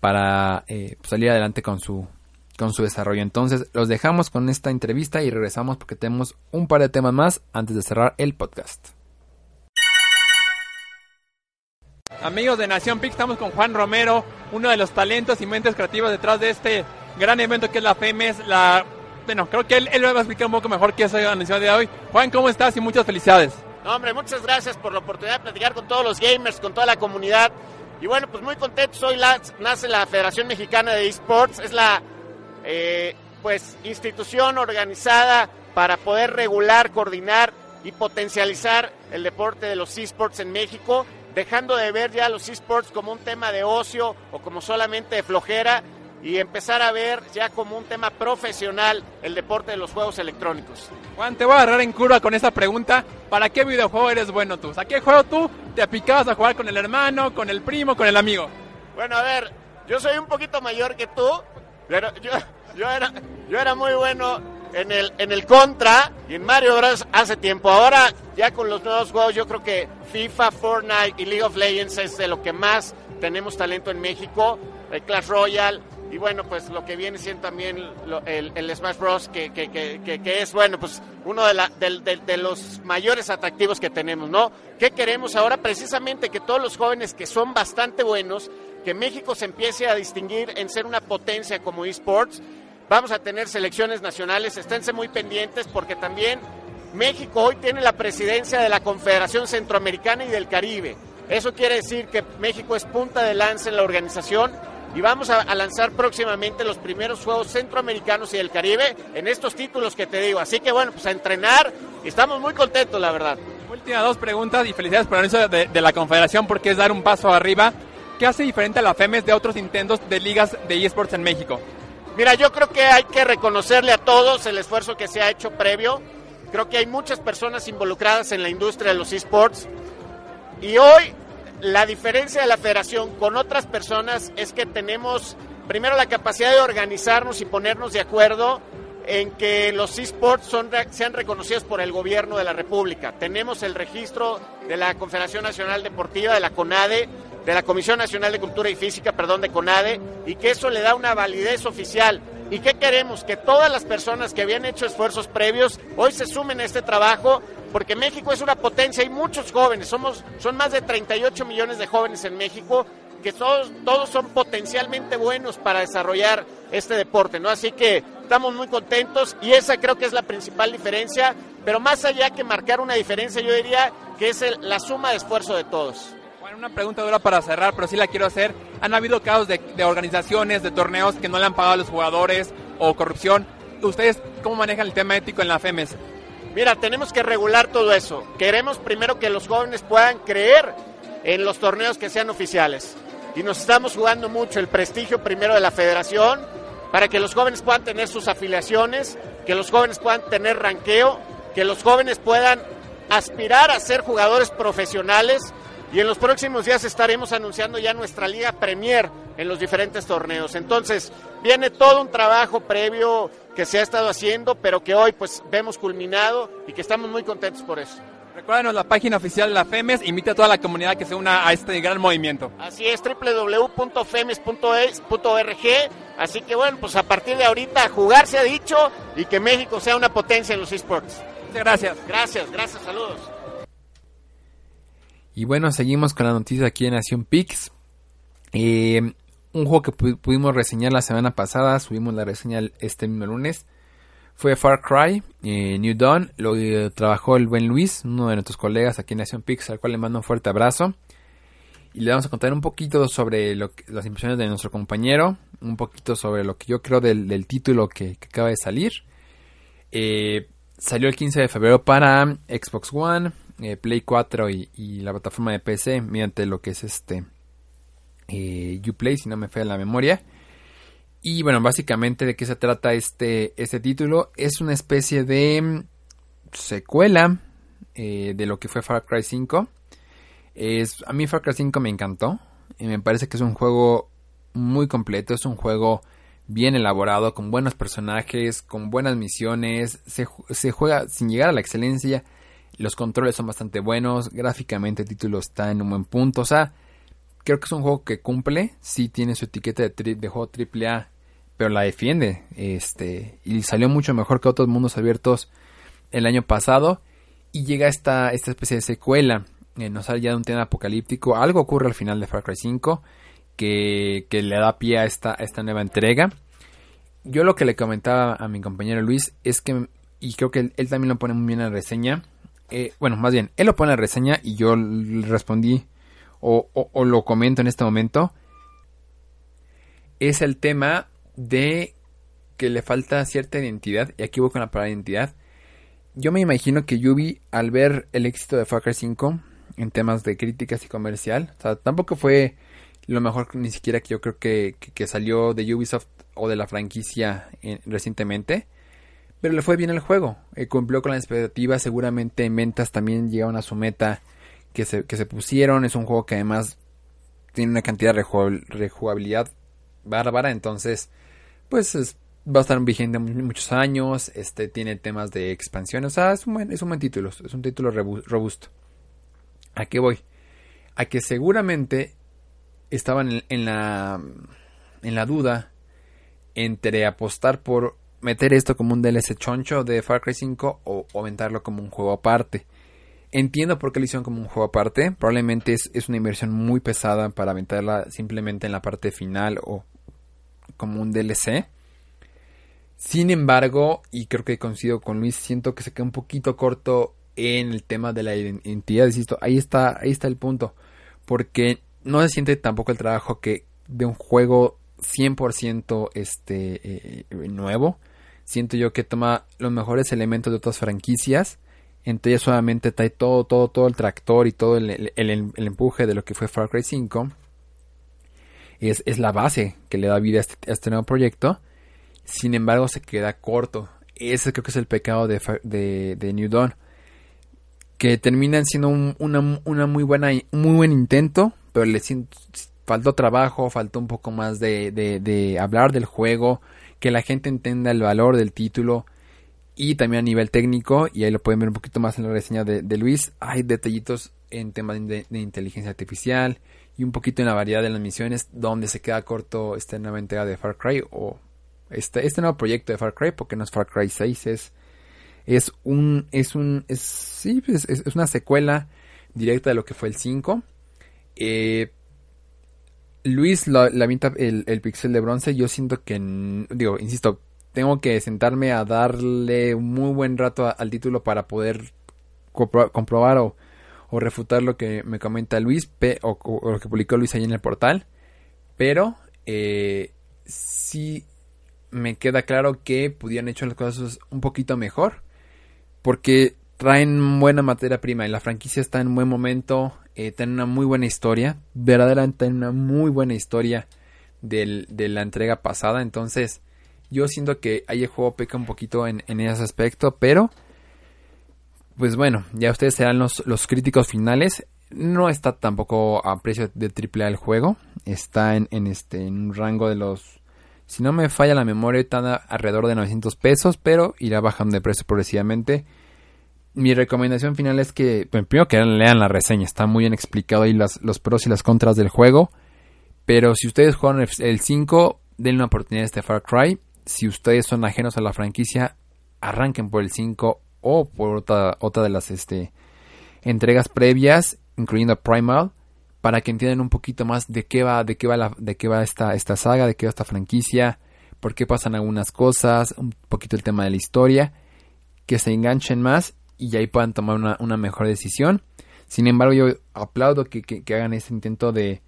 para eh, salir adelante con su, con su desarrollo. Entonces los dejamos con esta entrevista y regresamos porque tenemos un par de temas más antes de cerrar el podcast. Amigos de Nación PIC, estamos con Juan Romero, uno de los talentos y mentes creativas detrás de este gran evento que es la FEMES. La, bueno, creo que él, él va a explicar un poco mejor qué es la anuncio de hoy. Juan, ¿cómo estás? Y muchas felicidades. No, hombre, muchas gracias por la oportunidad de platicar con todos los gamers, con toda la comunidad. Y bueno, pues muy contento. Hoy nace la Federación Mexicana de Esports. Es la eh, pues institución organizada para poder regular, coordinar y potencializar el deporte de los esports en México, dejando de ver ya los esports como un tema de ocio o como solamente de flojera y empezar a ver ya como un tema profesional el deporte de los juegos electrónicos. Juan, te voy a agarrar en curva con esta pregunta. ¿Para qué videojuego eres bueno tú? ¿A qué juego tú te apicabas a jugar con el hermano, con el primo, con el amigo? Bueno, a ver, yo soy un poquito mayor que tú, pero yo, yo, era, yo era muy bueno en el, en el Contra y en Mario Bros. hace tiempo. Ahora, ya con los nuevos juegos, yo creo que FIFA, Fortnite y League of Legends es de lo que más tenemos talento en México. El Clash Royale. Y bueno, pues lo que viene siendo también el, Smash Bros. Que, que, que, que, es, bueno, pues uno de, la, de, los mayores atractivos que tenemos, ¿no? ¿Qué queremos ahora? Precisamente que todos los jóvenes que son bastante buenos, que México se empiece a distinguir en ser una potencia como esports Vamos a tener selecciones nacionales, esténse muy pendientes porque también México hoy tiene la presidencia de la Confederación Centroamericana y del Caribe. Eso quiere decir que México es punta de lanza en la organización y vamos a, lanzar próximamente los primeros Juegos Centroamericanos y del Caribe en estos títulos que te digo. Así que bueno, pues a entrenar y estamos muy contentos, la verdad. Última dos preguntas y felicidades por el anuncio de, de la Confederación porque es dar un paso arriba. ¿Qué hace diferente a la FEMES de otros intentos de ligas de esports en México? Mira, yo creo que hay que reconocerle a todos el esfuerzo que se ha hecho previo. Creo que hay muchas personas involucradas en la industria de los esports. Y hoy la diferencia de la federación con otras personas es que tenemos primero la capacidad de organizarnos y ponernos de acuerdo en que los esports son, sean reconocidos por el gobierno de la República. Tenemos el registro de la Confederación Nacional Deportiva, de la CONADE, de la Comisión Nacional de Cultura y Física, perdón, de CONADE, y que eso le da una validez oficial. ¿Y qué queremos? Que todas las personas que habían hecho esfuerzos previos hoy se sumen a este trabajo, porque México es una potencia, hay muchos jóvenes, somos, son más de 38 millones de jóvenes en México, que todos, todos son potencialmente buenos para desarrollar este deporte, ¿no? Así que estamos muy contentos y esa creo que es la principal diferencia, pero más allá que marcar una diferencia, yo diría que es la suma de esfuerzo de todos una pregunta dura para cerrar, pero sí la quiero hacer. ¿Han habido casos de, organizaciones, de torneos que no le han pagado a los jugadores o corrupción? ¿Ustedes cómo manejan el tema ético en la FEMES? Mira, tenemos que regular todo eso. Queremos primero que los jóvenes puedan creer en los torneos que sean oficiales. Y nos estamos jugando mucho el prestigio primero de la federación para que los jóvenes puedan tener sus afiliaciones, que los jóvenes puedan tener ranqueo, que los jóvenes puedan aspirar a ser jugadores profesionales y en los próximos días estaremos anunciando ya nuestra Liga Premier en los diferentes torneos. Entonces, viene todo un trabajo previo que se ha estado haciendo, pero que hoy pues vemos culminado y que estamos muy contentos por eso. Recuérdanos la página oficial de la FEMES, invita a toda la comunidad que se una a este gran movimiento. Así es, www.femes.org. Así que bueno, pues a partir de ahorita jugar se ha dicho y que México sea una potencia en los esports. Muchas gracias. Gracias, gracias, saludos. Y bueno, seguimos con la noticia aquí en Nación Pix. Eh, un juego que pudimos reseñar la semana pasada, subimos la reseña este mismo lunes, fue Far Cry eh, New Dawn. Lo eh, trabajó el buen Luis, uno de nuestros colegas aquí en Nación Pix, al cual le mando un fuerte abrazo. Y le vamos a contar un poquito sobre las impresiones de nuestro compañero, un poquito sobre lo que yo creo del, título que, acaba de salir. salió el 15 de febrero para Xbox One, eh, Play 4 y, la plataforma de PC mediante lo que es este eh, Uplay, si no me falla la memoria. Y bueno, básicamente de qué se trata este, este título. Es una especie de secuela eh, de lo que fue Far Cry 5. Es, a mí Far Cry 5 me encantó. Y me parece que es un juego muy completo. Es un juego bien elaborado, con buenos personajes, con buenas misiones. Se juega sin llegar a la excelencia. Los controles son bastante buenos. Gráficamente el título está en un buen punto. O sea, creo que es un juego que cumple. Sí tiene su etiqueta de, tri de juego AAA. Pero la defiende. Este. Y salió mucho mejor que otros mundos abiertos el año pasado. Y llega esta, esta especie de secuela. Eh, nos sale ya de un tema apocalíptico. Algo ocurre al final de Far Cry 5. Que, que le da pie a esta, esta nueva entrega. Yo lo que le comentaba a mi compañero Luis es que, y creo que él, él también lo pone muy bien en la reseña, eh, bueno, más bien, él lo pone en la reseña y yo le respondí o, o, o, lo comento en este momento, es el tema de que le falta cierta identidad, y aquí voy con la palabra identidad. Yo me imagino que Yubi, al ver el éxito de Far Cry 5 en temas de críticas y comercial, o sea, tampoco fue lo mejor ni siquiera que yo creo que, que, salió de Ubisoft o de la franquicia en, recientemente, pero le fue bien el juego, eh, cumplió con las expectativas, seguramente en ventas también llegaron a su meta que se, que se pusieron, es un juego que además tiene una cantidad de rejugabilidad bárbara, entonces pues es, va a estar vigente muchos años, este tiene temas de expansión, o sea, es un buen, es un buen título, es un título robusto. ¿A qué voy? A que seguramente estaban en la en la duda entre apostar por meter esto como un DLC choncho de Far Cry 5 o, o aventarlo como un juego aparte. Entiendo por qué lo hicieron como un juego aparte. Probablemente es, es, una inversión muy pesada para aventarla simplemente en la parte final o como un DLC. Sin embargo, y creo que coincido con Luis, siento que se queda un poquito corto en el tema de la identidad. Insisto, ahí está, ahí está el punto. Porque no se siente tampoco el trabajo que de un juego 100% este, eh, nuevo. Siento yo que toma los mejores elementos de otras franquicias. Entre ellas solamente trae todo, todo, todo el tractor y todo el, empuje de lo que fue Far Cry 5. Es, es, la base que le da vida a este, a este, nuevo proyecto. Sin embargo, se queda corto. Ese creo que es el pecado de, New Dawn. Que terminan siendo un, una, una, muy buena, muy buen intento. Pero le faltó trabajo, faltó un poco más de, de hablar del juego. Que la gente entienda el valor del título y también a nivel técnico, y ahí lo pueden ver un poquito más en la reseña de, Luis, hay detallitos en temas de, inteligencia artificial y un poquito en la variedad de las misiones donde se queda corto esta nueva entrega de Far Cry o este, este nuevo proyecto de Far Cry, porque no es Far Cry 6, es, es un, es un, es, sí, es, es una secuela directa de lo que fue el 5. Eh, Luis la, la el, el pixel de bronce, yo siento que, digo, insisto, tengo que sentarme a darle un muy buen rato al título para poder compro comprobar o, o, refutar lo que me comenta Luis o, lo que publicó Luis ahí en el portal. Pero eh, sí me queda claro que pudieran hecho las cosas un poquito mejor. Porque traen buena materia prima y la franquicia está en buen momento. Eh, tiene una muy buena historia. Verdaderamente tiene una muy buena historia del, de la entrega pasada. Entonces yo siento que ahí el juego peca un poquito en, en ese aspecto, pero pues bueno, ya ustedes serán los, los críticos finales. No está tampoco a precio de triple A el juego. Está en, en, este, en un rango de los... Si no me falla la memoria, está alrededor de 900 pesos, pero irá bajando de precio progresivamente. Mi recomendación final es que, bueno, primero que lean la reseña, está muy bien explicado ahí las, los pros y las contras del juego. Pero si ustedes juegan el 5, denle una oportunidad a este Far Cry si ustedes son ajenos a la franquicia, arranquen por el 5 o por otra, otra de las este, entregas previas, incluyendo Primal, para que entiendan un poquito más de qué va, de qué va, la, de qué va esta, esta saga, de qué va esta franquicia, por qué pasan algunas cosas, un poquito el tema de la historia, que se enganchen más y ahí puedan tomar una, una mejor decisión. Sin embargo, yo aplaudo que, que, que hagan ese intento de,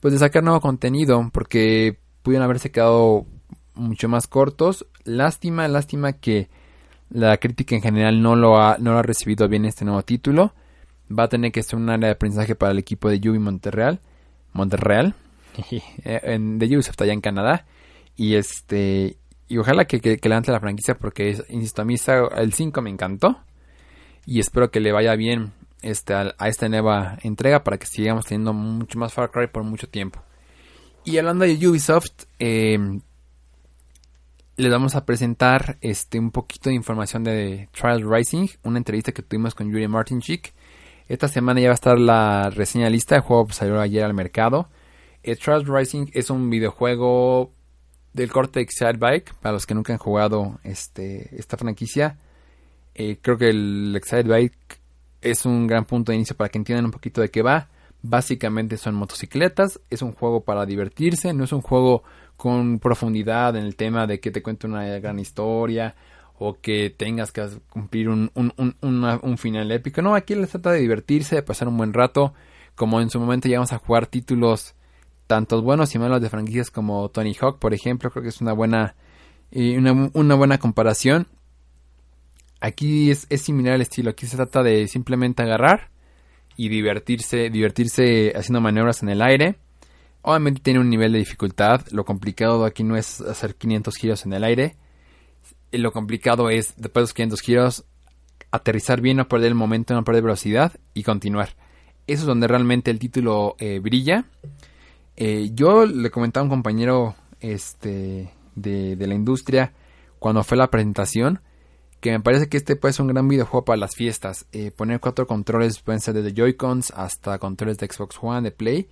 pues de sacar nuevo contenido, porque pudieron haberse quedado mucho más cortos. Lástima, lástima que la crítica en general no lo ha, no lo ha recibido bien este nuevo título. Va a tener que ser un área de aprendizaje para el equipo de Yubi Monterreal. Montreal. de Ubisoft allá en Canadá. Y este. Y ojalá que, que, que levante la franquicia porque, insisto, a mí el 5 me encantó. Y espero que le vaya bien este, a, esta nueva entrega para que sigamos teniendo mucho más Far Cry por mucho tiempo. Y hablando de Ubisoft, eh, les vamos a presentar este un poquito de información de Trials Rising, una entrevista que tuvimos con Yuri Martinchik. Esta semana ya va a estar la reseña lista, el juego salió ayer al mercado. Eh, Trials Rising es un videojuego del corte Excite Bike, para los que nunca han jugado este, esta franquicia. Eh, creo que el Excite Bike es un gran punto de inicio para que entiendan un poquito de qué va. Básicamente son motocicletas, es un juego para divertirse, no es un juego con profundidad en el tema de que te cuente una gran historia o que tengas que cumplir un, un, final épico. No, aquí les trata de divertirse, de pasar un buen rato. Como en su momento llegamos a jugar títulos tantos buenos y malos de franquicias como Tony Hawk, por ejemplo, creo que es una buena, eh, una, buena comparación. Aquí es, es similar el estilo, aquí se trata de simplemente agarrar y divertirse, divertirse haciendo maniobras en el aire Obviamente tiene un nivel de dificultad. Lo complicado aquí no es hacer 500 giros en el aire. Lo complicado es, después de los 500 giros, aterrizar bien, no perder el momento, no perder velocidad y continuar. Eso es donde realmente el título eh, brilla. Eh, yo le comentaba a un compañero este, de, la industria cuando fue la presentación que me parece que este puede ser un gran videojuego para las fiestas. Eh, poner cuatro controles, pueden ser desde Joy-Cons hasta controles de Xbox One, de Play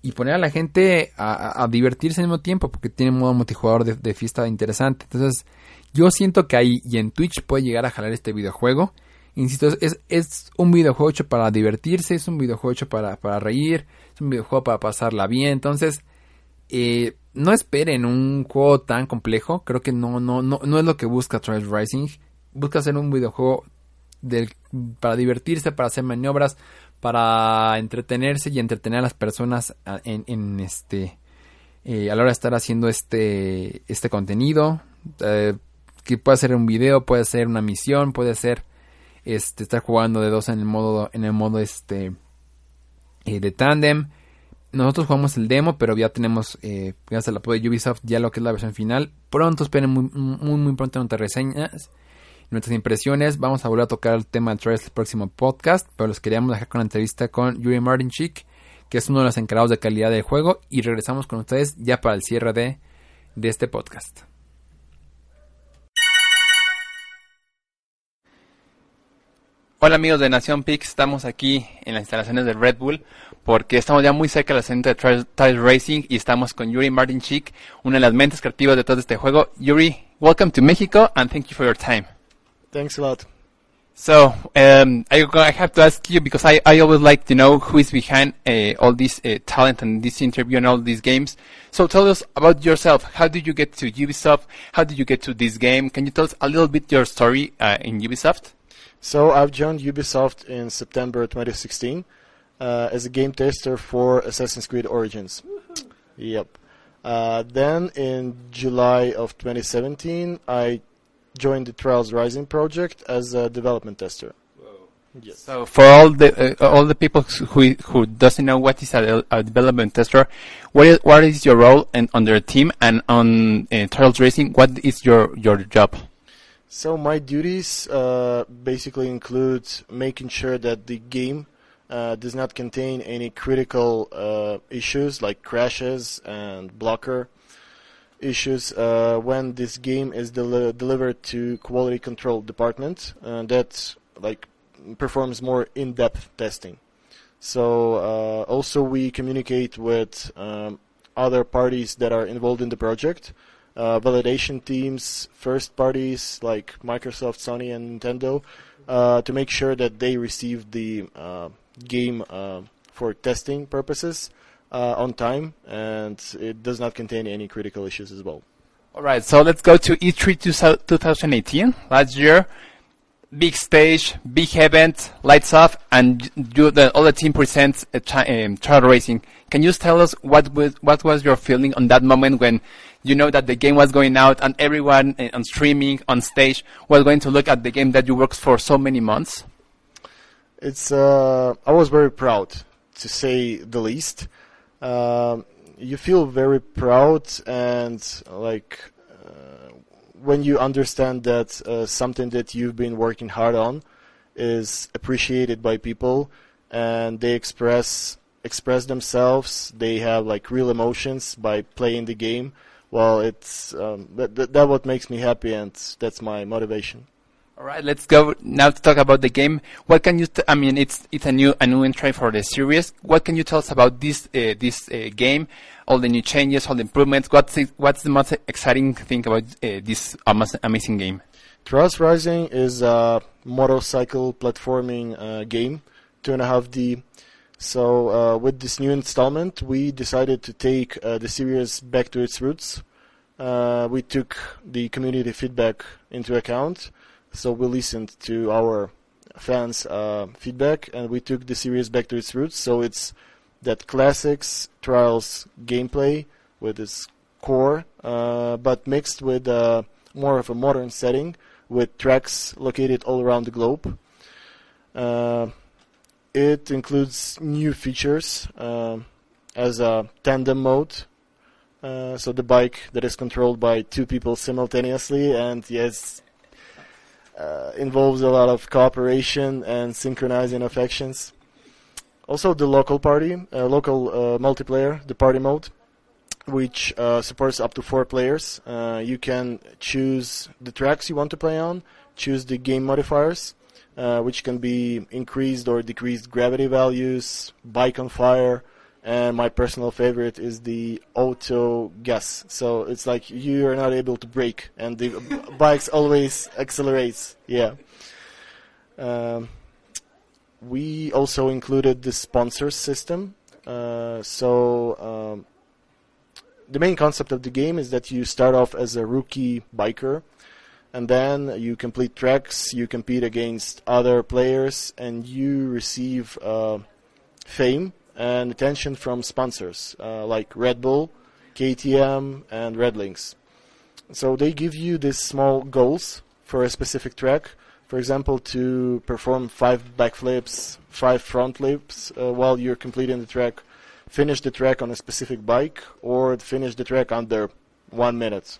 y poner a la gente a, divertirse al mismo tiempo porque tiene modo multijugador de, fiesta interesante. Entonces, yo siento que ahí y en Twitch puede llegar a jalar este videojuego. Insisto, es, es un videojuego hecho para divertirse, es un videojuego hecho para, para reír, es un videojuego para pasarla bien. Entonces, eh, no esperen un juego tan complejo. Creo que no, no, no, no es lo que busca Trials Rising. Busca hacer un videojuego para divertirse, para hacer maniobras, para entretenerse y entretener a las personas en, este eh, a la hora de estar haciendo este este contenido. Eh, que puede ser un video puede ser una misión puede ser este estar jugando de dos en el modo en el modo este eh, de tandem nosotros jugamos el demo pero ya tenemos gracias al apoyo de Ubisoft ya lo que es la versión final. Pronto esperen muy muy, muy pronto nuestras reseñas nuestras impresiones. Vamos a volver a tocar el tema de el próximo podcast, pero los queríamos dejar con la entrevista con Yuri Martinchik, que es uno de los encargados de calidad del juego, y regresamos con ustedes ya para el cierre de, de este podcast. Hola amigos de Nación Pix, estamos aquí en las instalaciones de Red Bull porque estamos ya muy cerca del centro de Tile Racing y estamos con Yuri Martinchik, una de las mentes creativas de todo este juego. Yuri, welcome to Mexico and thank you for your time. Thanks a lot. So um, I, I, have to ask you because I, I always like to know who is behind uh, all this uh, talent and this interview and all these games. So tell us about yourself. How did you get to Ubisoft? How did you get to this game? Can you tell us a little bit your story uh, in Ubisoft? So I've joined Ubisoft in September 2016 uh, as a game tester for Assassin's Creed Origins. Yep. Uh, then in July of 2017, I joined the Trials Rising project as a development tester. Yes. So for all the uh, all the people who who doesn't know what is a, a development tester, what is what is your role and on their team and on uh, Trials Racing? What is your your job? So my duties uh, basically include making sure that the game uh, does not contain any critical uh, issues like crashes and blocker issues uh, when this game is del- delivered to quality control department uh, that like performs more in-depth testing. So uh, also we communicate with um, other parties that are involved in the project, uh, validation teams, first parties like Microsoft, Sony, and Nintendo, uh, to make sure that they receive the uh, game for testing purposes uh, on time, and it does not contain any critical issues as well. All right, so let's go to E3 2018 last year. Big stage, big event, lights off, and you, the, all the team presents a um, trial racing. Can you tell us what was what was your feeling on that moment when you know that the game was going out and everyone uh, on streaming on stage was going to look at the game that you worked for so many months? It's uh, I was very proud to say the least. Um, you feel very proud and like uh, when you understand that uh, something that you've been working hard on is appreciated by people, and they express express themselves. They have like real emotions by playing the game. Well, it's um, that, that that what makes me happy, and that's my motivation. All right, let's go now to talk about the game. What can you? T- I mean, it's it's a new a new entry for the series. What can you tell us about this uh, this uh, game? All the new changes, all the improvements. What's the, what's the most exciting thing about uh, this amazing game? Trials Rising is a motorcycle platforming uh, game, two and a half D. So uh, with this new installment, we decided to take uh, the series back to its roots. We took the community feedback into account, so we listened to our fans' uh, feedback, and we took the series back to its roots. So it's that classics Trials gameplay with its core, uh, but mixed with uh, more of a modern setting with tracks located all around the globe. Uh, it includes new features uh, as a tandem mode. Uh, so the bike that is controlled by two people simultaneously, and yes, uh, involves a lot of cooperation and synchronizing of actions. Also, the local party, uh, local uh, multiplayer, the party mode, which uh, supports up to four players. Uh, you can choose the tracks you want to play on, choose the game modifiers, which can be increased or decreased gravity values, bike on fire, and my personal favorite is the auto gas. So it's like you are not able to brake, and the bikes always accelerates. Yeah. Um, we also included the sponsors system. Uh, so um, the main concept of the game is that you start off as a rookie biker, and then you complete tracks, you compete against other players, and you receive uh, fame and attention from sponsors uh, like Red Bull, KTM, and Red Links. So they give you these small goals for a specific track. For example, to perform five backflips, five front flips uh, while you're completing the track, finish the track on a specific bike, or finish the track under one minute.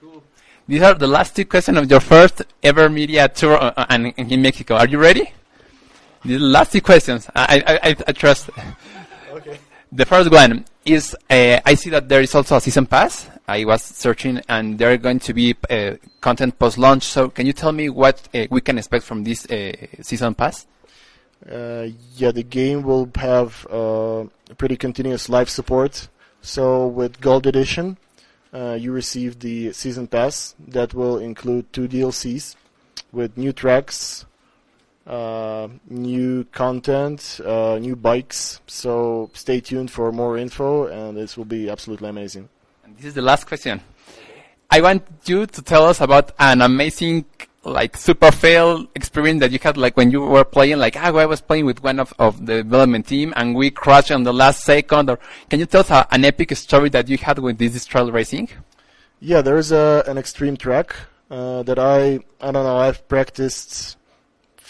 Cool. These are the last two questions of your first ever media tour uh, uh, in Mexico. Are you ready? The last two questions. I, I, I, I trust. Okay. The first one is uh, I see that there is also a season pass. I was searching, and there are going to be uh, content post launch. So, can you tell me what uh, we can expect from this uh, season pass? Uh, yeah, the game will have uh, pretty continuous live support. So with Gold Edition, uh, you receive the season pass that will include two DLCs with new tracks, uh, new content, uh, new bikes. So stay tuned for more info, and this will be absolutely amazing. And this is the last question. I want you to tell us about an amazing, like, super fail experience that you had, like, when you were playing, like, ah, I was playing with one of, of the development team and we crashed on the last second, or can you tell us a, an epic story that you had with this trail racing? Yeah, there's a, an extreme track uh, that I I don't know I've practiced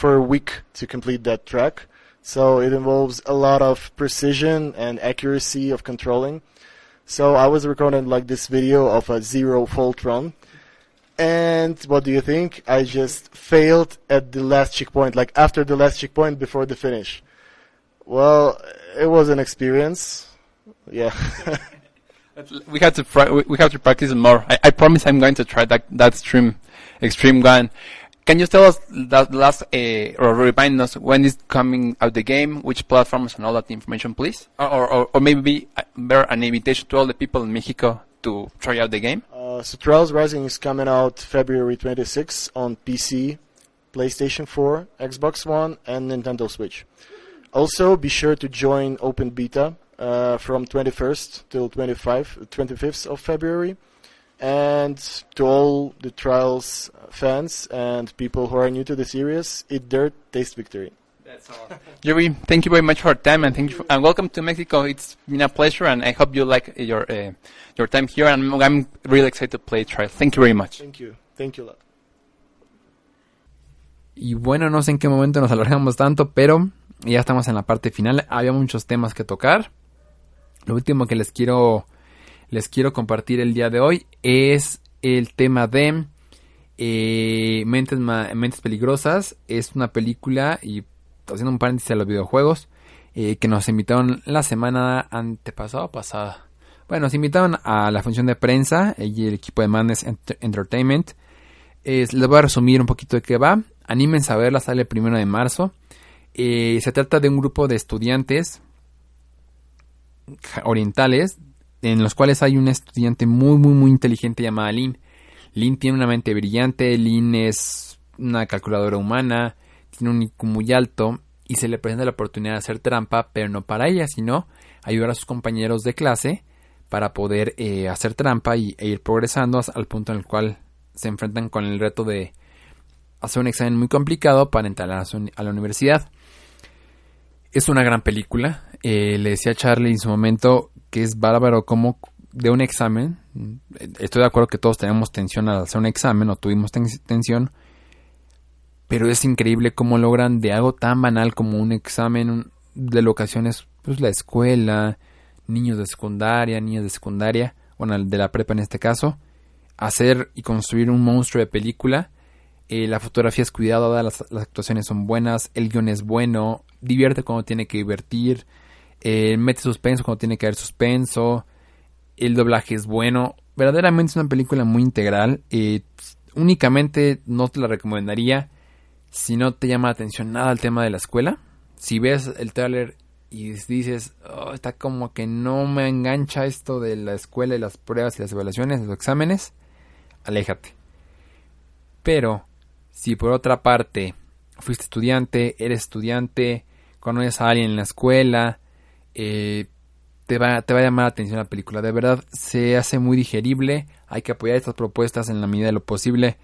for a week to complete that track. So it involves a lot of precision and accuracy of controlling. So I was recording like this video of a zero fault run. And what do you think? I just failed at the last checkpoint, like after the last checkpoint before the finish. Well, it was an experience. Yeah. We have to we have to practice more. I, I promise I'm going to try that that extreme extreme one. Can you tell us the last uh, or remind us when is coming out the game, which platforms and all that information, please? Or or, or, maybe uh, better an invitation to all the people in Mexico to try out the game. Uh, so Trials Rising is coming out February 26 on PC, PlayStation 4, Xbox One, and Nintendo Switch. Also, be sure to join Open Beta uh, from 21st till 25, 25th of February. And to all the Trials fans and people who are new to the series, eat dirt, taste victory. That's awesome, Yuri, thank you very much for your time and thank you for, and welcome to Mexico. It's been a pleasure and I hope you like your uh, your time here and I'm, I'm really excited to play trial. Thank you very much. Thank you. Thank you a lot. Y bueno, no sé en qué momento nos alargamos tanto, pero ya estamos en la parte final. Había muchos temas que tocar. Lo último que les quiero les quiero compartir el día de hoy es el tema de Eh, Mentes, Mentes Peligrosas es una película, y haciendo un paréntesis a los videojuegos, eh, que nos invitaron la semana antepasada pasada. Bueno, nos invitaron a la función de prensa y el equipo de Madness Ent- Entertainment. Es- les voy a resumir un poquito de qué va. Anímense a verla, sale el primero de marzo. Eh, se trata de un grupo de estudiantes orientales en los cuales hay una estudiante muy muy muy inteligente llamada Lynn. Lynn tiene una mente brillante, Lynn es una calculadora humana, tiene un IQ muy alto y se le presenta la oportunidad de hacer trampa, pero no para ella, sino ayudar a sus compañeros de clase para poder eh, hacer trampa y, e ir progresando hasta- al punto en el cual se enfrentan con el reto de hacer un examen muy complicado para entrar a la, su- a la universidad. Es una gran película. Eh, le decía a Charlie en su momento que es bárbaro como de un examen. Estoy de acuerdo que todos tenemos tensión al hacer un examen o tuvimos ten- tensión. Pero es increíble cómo logran de algo tan banal como un examen de locaciones, pues la escuela, niños de secundaria, niños de secundaria, bueno, de la prepa en este caso, hacer y construir un monstruo de película. Eh, la fotografía es cuidada, las, las actuaciones son buenas, el guion es bueno, divierte cuando tiene que divertir, eh, mete suspenso cuando tiene que haber suspenso, el doblaje es bueno, verdaderamente es una película muy integral, eh, únicamente no te la recomendaría si no te llama la atención nada el tema de la escuela, si ves el trailer y dices, "Oh, está como que no me engancha esto de la escuela y las pruebas y las evaluaciones, los exámenes, aléjate. Pero, si por otra parte fuiste estudiante, eres estudiante, conoces a alguien en la escuela, eh, te, va, te va a llamar la atención la película. De verdad, se hace muy digerible. Hay que apoyar estas propuestas en la medida de lo posible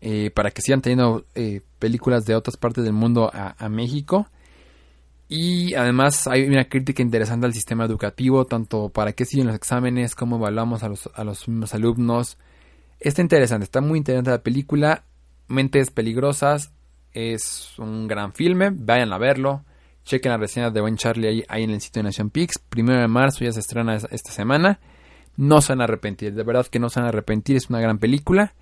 eh, para que sigan teniendo eh, películas de otras partes del mundo a, a México. Y además hay una crítica interesante al sistema educativo, tanto para qué siguen los exámenes, cómo evaluamos a los, a los mismos alumnos. Está interesante, está muy interesante la película. Mentes Peligrosas es un gran filme, vayan a verlo. Chequen las reseñas de Buen Charlie ahí, ahí en el sitio de Nación Pix. Primero de marzo ya se estrena es- esta semana. No se van a arrepentir, de verdad que no se van a arrepentir, es una gran película.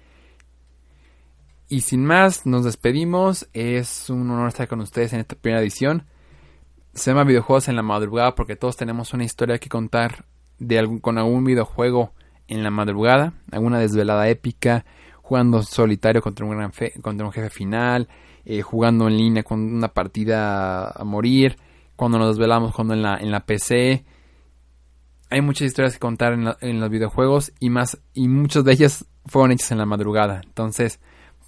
Y sin más, nos despedimos. Es un honor estar con ustedes en esta primera edición. Se llama Videojuegos en la madrugada porque todos tenemos una historia que contar de algún, con algún videojuego en la madrugada, alguna desvelada épica, jugando solitario contra un, gran contra un jefe final, eh, jugando en línea con una partida a morir, cuando nos desvelamos jugando en la, en la PC. Hay muchas historias que contar en, la- en los videojuegos y más y muchas de ellas fueron hechas en la madrugada. Entonces,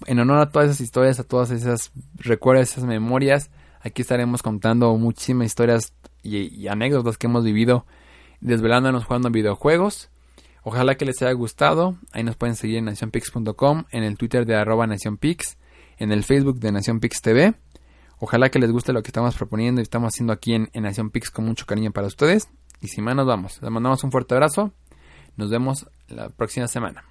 en honor a todas esas historias, a todas esas recuerdos, esas memorias, aquí estaremos contando muchísimas historias y, y anécdotas que hemos vivido desvelándonos jugando videojuegos. Ojalá que les haya gustado. Ahí nos pueden seguir en nacionpix.com, en el Twitter de arroba nacionpix, en el Facebook de Nación Pix TV. Ojalá que les guste lo que estamos proponiendo y estamos haciendo aquí en, en Nación Pix con mucho cariño para ustedes. Y sin más nos vamos. Les mandamos un fuerte abrazo. Nos vemos la próxima semana.